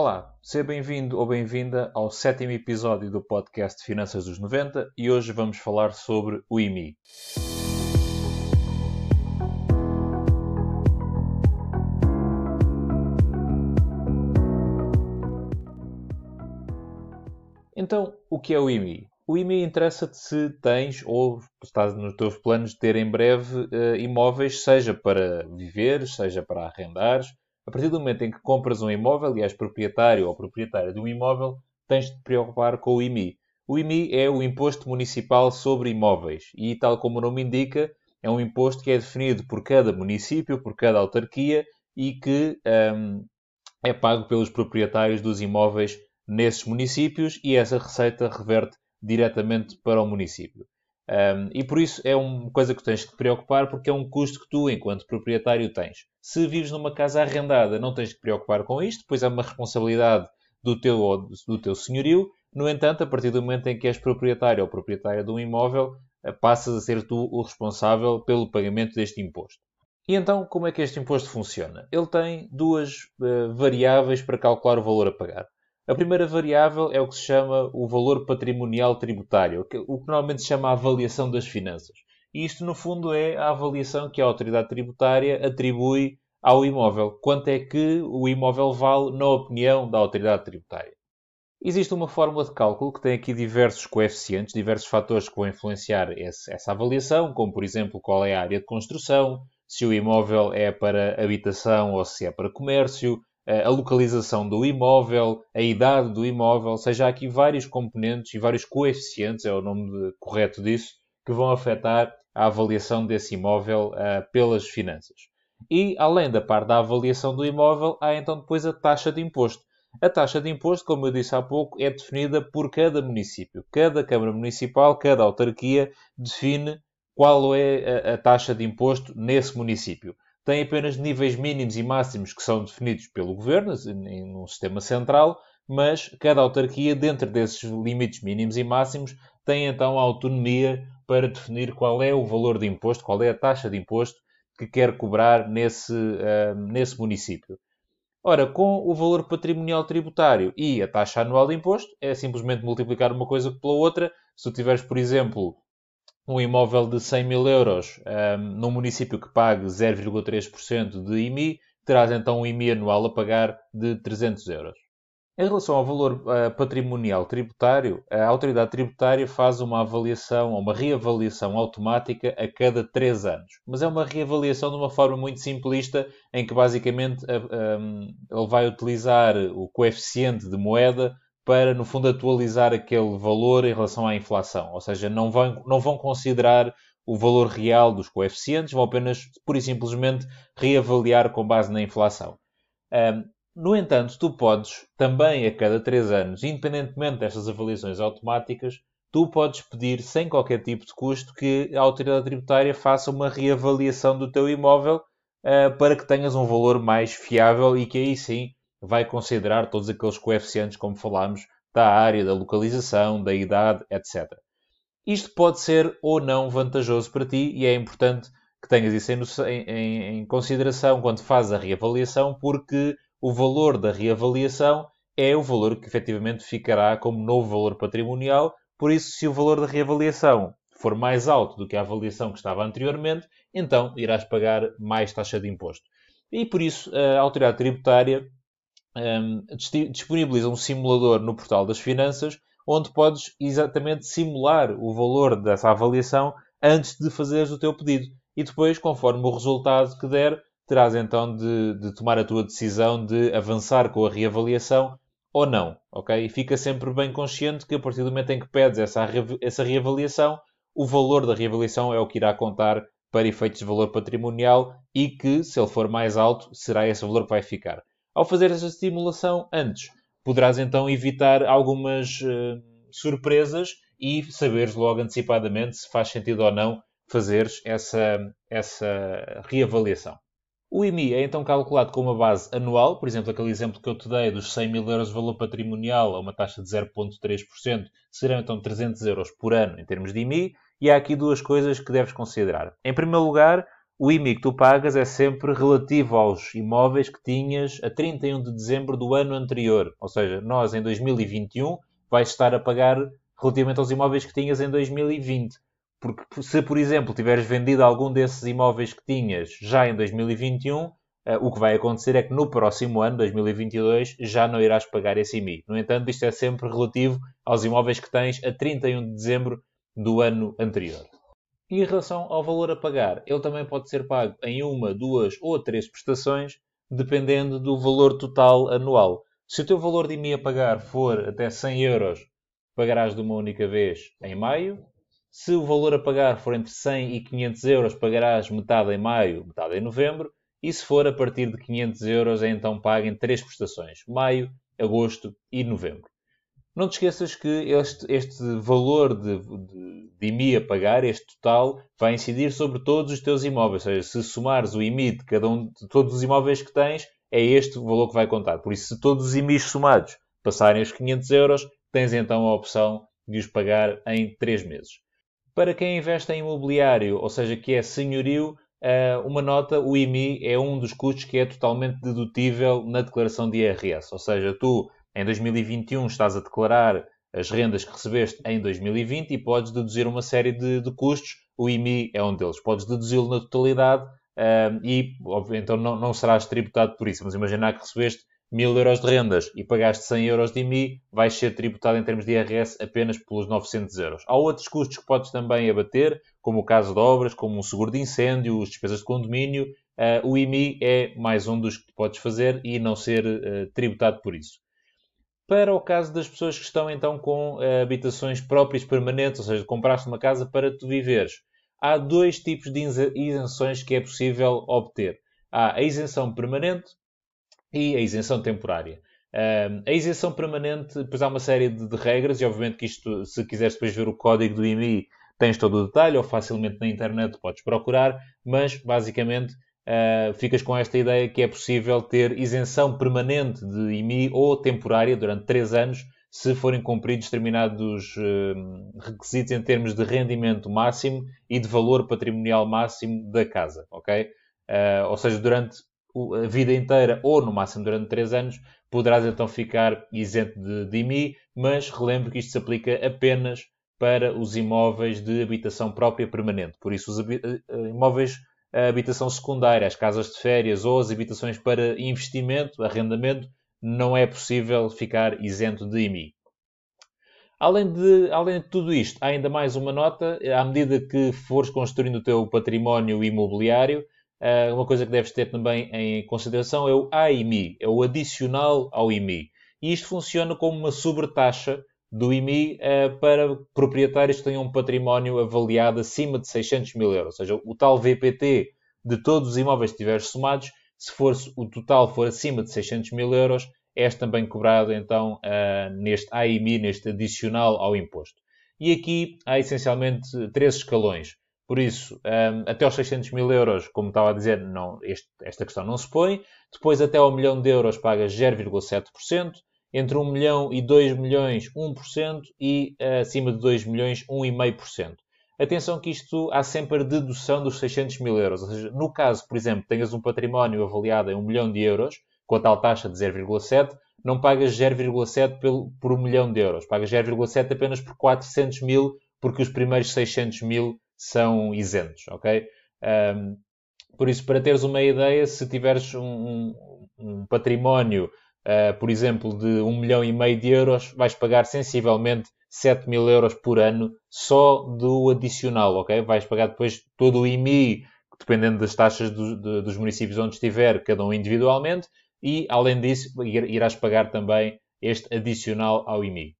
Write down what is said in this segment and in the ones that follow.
Olá, seja bem-vindo ou bem-vinda ao sétimo episódio do podcast Finanças dos 90 e hoje vamos falar sobre o IMI. Então, o que é o IMI? O IMI interessa-te se tens ou estás nos teus planos de ter em breve uh, imóveis, seja para viver, seja para arrendar. A partir do momento em que compras um imóvel e és proprietário ou proprietária de um imóvel, tens de te preocupar com o IMI. O IMI é o Imposto Municipal sobre Imóveis e, tal como o nome indica, é um imposto que é definido por cada município, por cada autarquia e que um, é pago pelos proprietários dos imóveis nesses municípios e essa receita reverte diretamente para o município. Um, e por isso é uma coisa que tens que te preocupar porque é um custo que tu, enquanto proprietário, tens. Se vives numa casa arrendada, não tens que te preocupar com isto, pois é uma responsabilidade do teu, do teu senhorio. No entanto, a partir do momento em que és proprietário ou proprietária de um imóvel, eh, passas a ser tu o responsável pelo pagamento deste imposto. E então, como é que este imposto funciona? Ele tem duas uh, variáveis para calcular o valor a pagar. A primeira variável é o que se chama o valor patrimonial tributário, o que normalmente se chama a avaliação das finanças. E isto, no fundo, é a avaliação que a autoridade tributária atribui ao imóvel. Quanto é que o imóvel vale, na opinião da autoridade tributária? Existe uma fórmula de cálculo que tem aqui diversos coeficientes, diversos fatores que vão influenciar esse, essa avaliação, como, por exemplo, qual é a área de construção, se o imóvel é para habitação ou se é para comércio, a localização do imóvel, a idade do imóvel, ou seja, há aqui vários componentes e vários coeficientes, é o nome de, correto disso, que vão afetar a avaliação desse imóvel uh, pelas finanças. E, além da parte da avaliação do imóvel, há então depois a taxa de imposto. A taxa de imposto, como eu disse há pouco, é definida por cada município. Cada Câmara Municipal, cada autarquia define qual é a, a taxa de imposto nesse município tem apenas níveis mínimos e máximos que são definidos pelo governo, em um sistema central, mas cada autarquia, dentro desses limites mínimos e máximos, tem então a autonomia para definir qual é o valor de imposto, qual é a taxa de imposto que quer cobrar nesse, uh, nesse município. Ora, com o valor patrimonial tributário e a taxa anual de imposto, é simplesmente multiplicar uma coisa pela outra. Se tu tiveres, por exemplo, um imóvel de 100 mil euros um, num município que pague 0,3% de IMI, terás então um IMI anual a pagar de 300 euros. Em relação ao valor uh, patrimonial tributário, a autoridade tributária faz uma avaliação, uma reavaliação automática a cada 3 anos. Mas é uma reavaliação de uma forma muito simplista, em que basicamente uh, um, ele vai utilizar o coeficiente de moeda para, no fundo, atualizar aquele valor em relação à inflação. Ou seja, não vão, não vão considerar o valor real dos coeficientes, vão apenas, pura e simplesmente, reavaliar com base na inflação. Um, no entanto, tu podes também, a cada 3 anos, independentemente destas avaliações automáticas, tu podes pedir, sem qualquer tipo de custo, que a autoridade tributária faça uma reavaliação do teu imóvel uh, para que tenhas um valor mais fiável e que aí sim vai considerar todos aqueles coeficientes, como falámos, da área, da localização, da idade, etc. Isto pode ser ou não vantajoso para ti e é importante que tenhas isso em, em, em consideração quando fazes a reavaliação, porque o valor da reavaliação é o valor que efetivamente ficará como novo valor patrimonial. Por isso, se o valor da reavaliação for mais alto do que a avaliação que estava anteriormente, então irás pagar mais taxa de imposto. E por isso, a autoridade tributária um, disponibiliza um simulador no portal das finanças onde podes exatamente simular o valor dessa avaliação antes de fazeres o teu pedido. E depois, conforme o resultado que der, terás então de, de, tomar a tua decisão de avançar com a reavaliação ou não, ok? E fica sempre bem consciente que a partir do momento em que pedes essa, essa reavaliação, o valor da reavaliação é o que irá contar para efeitos de valor patrimonial e que, se ele for mais alto, será esse valor que vai ficar. Ao fazer essa simulação antes, poderás então evitar algumas uh, surpresas e saberes logo antecipadamente se faz sentido ou não fazeres essa, essa reavaliação. O IMI é então calculado com uma base anual, por exemplo, aquele exemplo que eu te dei dos 100 mil euros de valor patrimonial a uma taxa de 0,3%, serão então 300 euros por ano em termos de IMI, e há aqui duas coisas que deves considerar. Em primeiro lugar, o IMI que tu pagas é sempre relativo aos imóveis que tinhas a 31 de dezembro do ano anterior. Ou seja, nós em 2021 vais estar a pagar relativamente aos imóveis que tinhas em 2020. Porque se, por exemplo, tiveres vendido algum desses imóveis que tinhas já em 2021, eh, o que vai acontecer é que no próximo ano, 2022, já não irás pagar esse IMI. No entanto, isto é sempre relativo aos imóveis que tens a 31 de dezembro do ano anterior. E em relação ao valor a pagar, ele também pode ser pago em uma, duas ou três prestações, dependendo do valor total anual. Se o teu valor de IMI a pagar for até 100 euros, pagarás de uma única vez em maio. Se o valor a pagar for entre 100 e 500 euros, pagarás metade em maio, metade em novembro. E se for a partir de 500 euros, é então pago em três prestações: maio, agosto e novembro. Não te esqueças que este, este valor de, de, de, IMI a pagar, este total, vai incidir sobre todos os teus imóveis. Ou seja, se somares o IMI de cada um de todos os imóveis que tens, é este o valor que vai contar. Por isso, se todos os IMIs somados passarem os 500 euros, tens então a opção de os pagar em 3 meses. Para quem investe em imobiliário, ou seja, que é senhorio, eh, uma nota, o IMI é um dos custos que é totalmente dedutível na declaração de IRS. Ou seja, tu em 2021 estás a declarar as rendas que recebeste em 2020 e podes deduzir uma série de, de custos. O IMI é um deles. Podes deduzi-lo na totalidade e, então, não, não serás tributado por isso. Mas imaginar que recebeste 1000 euros de rendas e pagaste 100 euros de IMI, vais ser tributado em termos de IRS apenas pelos 900 euros. Há outros custos que podes também abater, como o caso de obras, como o seguro de incêndio, as despesas de condomínio. Uh, o IMI é mais um dos que podes fazer e não ser uh, tributado por isso para o caso das pessoas que estão então com uh, habitações próprias permanentes, ou seja, compraste uma casa para tu viveres. Há dois tipos de isenções que é possível obter. Há a isenção permanente e a isenção temporária. Uh, a isenção permanente, depois há uma série de, de, regras, e obviamente que isto, se quiseres depois ver o código do IMI, tens todo o detalhe, ou facilmente na internet podes procurar, mas basicamente uh, ficas com esta ideia que é possível ter isenção permanente de IMI ou temporária durante 3 anos se forem cumpridos determinados uh, requisitos em termos de rendimento máximo e de valor patrimonial máximo da casa, ok? Uh, ou seja, durante a vida inteira ou no máximo durante 3 anos poderás então ficar isento de, de IMI, mas relembro que isto se aplica apenas para os imóveis de habitação própria permanente. Por isso, os imóveis a habitação secundária, as casas de férias ou as habitações para investimento, arrendamento, não é possível ficar isento de IMI. Além de, além de tudo isto, há ainda mais uma nota. À medida que fores construindo o teu património imobiliário, eh, uma coisa que deves ter também em consideração é o AIMI, é o adicional ao IMI. E isto funciona como uma sobretaxa do IMI eh, para proprietários que tenham um património avaliado acima de 600 mil euros. Ou seja, o tal VPT de todos os imóveis que tiveres somados, se for, o total for acima de 600 mil euros, és também cobrado então uh, neste AIMI, neste adicional ao imposto. E aqui há essencialmente três escalões. Por isso, um, eh, até aos 600 mil euros, como estava a dizer, não, este, esta questão não se põe. Depois, até ao milhão de euros, pagas 0,7% entre 1 milhão e 2 milhões, 1%, e uh, acima de 2 milhões, 1,5%. Atenção que isto há sempre a dedução dos 600 mil euros. Ou seja, no caso, por exemplo, tenhas um património avaliado em 1 milhão de euros, com a tal taxa de 0,7, não pagas 0,7 por 1 milhão de euros. Pagas 0,7 apenas por 400 mil, porque os primeiros 600 mil são isentos, ok? Um, por isso, para teres uma ideia, se tiveres um, um, um património uh, por exemplo, de 1 milhão e meio de euros, vais pagar sensivelmente 7 mil euros por ano só do adicional, ok? Vais pagar depois todo o IMI, dependendo das taxas do, de, dos municípios onde estiver, cada um individualmente, e além disso irás pagar também este adicional ao IMI.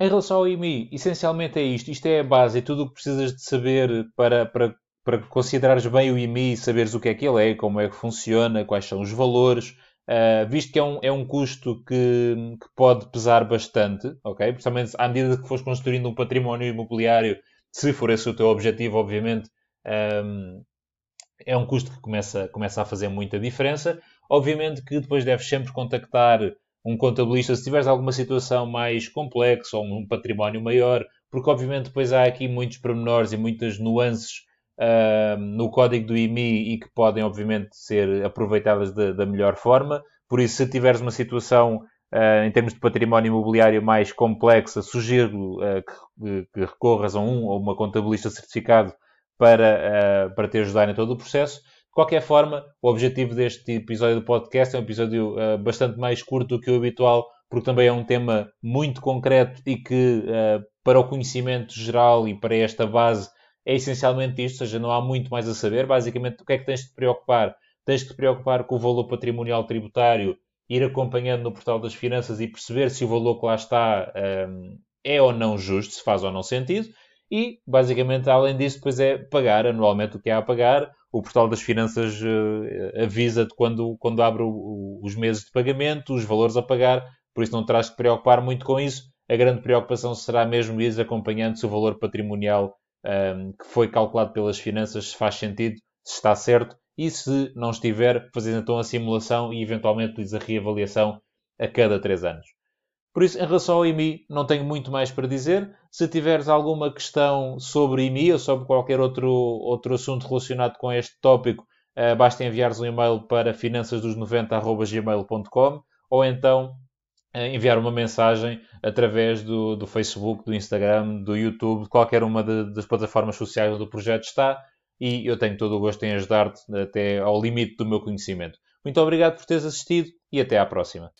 Em relação ao IMI, essencialmente é isto. Isto é a base, é tudo o que precisas de saber para, para, para considerares bem o IMI, saberes o que é que ele é, como é que funciona, quais são os valores, Uh, visto que é um, é um custo que, que, pode pesar bastante, ok? Principalmente à medida que fores construindo um património imobiliário, se for esse o teu objetivo, obviamente, um, é um custo que começa, começa a fazer muita diferença. Obviamente que depois deves sempre contactar um contabilista se tiveres alguma situação mais complexa ou um património maior, porque obviamente depois há aqui muitos pormenores e muitas nuances uh, no código do IMI e que podem, obviamente, ser aproveitadas de, da melhor forma. Por isso, se tiveres uma situação Uh, em termos de património imobiliário mais complexa, sugiro uh, que, que, recorras a um ou uma contabilista certificado para, uh, para te ajudar em todo o processo. De qualquer forma, o objetivo deste episódio do podcast é um episódio bastante mais curto do que o habitual, porque também é um tema muito concreto e que, para o conhecimento geral e para esta base, é essencialmente isto, ou seja, não há muito mais a saber. Basicamente, o que é que tens de te preocupar? Tens de te preocupar com o valor patrimonial tributário ir acompanhando no portal das finanças e perceber se o valor que lá está um, é ou não justo, se faz ou não sentido. E, basicamente, além disso, depois é pagar anualmente o que há a pagar. O portal das finanças uh, avisa-te quando, quando abre o, o, os meses de pagamento, os valores a pagar, por isso não terás te preocupar muito com isso. A grande preocupação será mesmo ir acompanhando se o valor patrimonial um, que foi calculado pelas finanças se faz sentido, se está certo e se não estiver, fazer então a simulação e eventualmente a reavaliação a cada 3 anos. Por isso, em relação ao IMI, não tenho muito mais para dizer. Se tiveres alguma questão sobre IMI ou sobre qualquer outro, outro assunto relacionado com este tópico, uh, basta enviares um e-mail para finançasdos90.gmail.com ou então enviar uma mensagem através do, do Facebook, do Instagram, do YouTube, de qualquer uma de, das plataformas sociais onde o projeto está e eu tenho todo o gosto em ajudar-te até ao limite do meu conhecimento. Muito obrigado por teres assistido e até à próxima.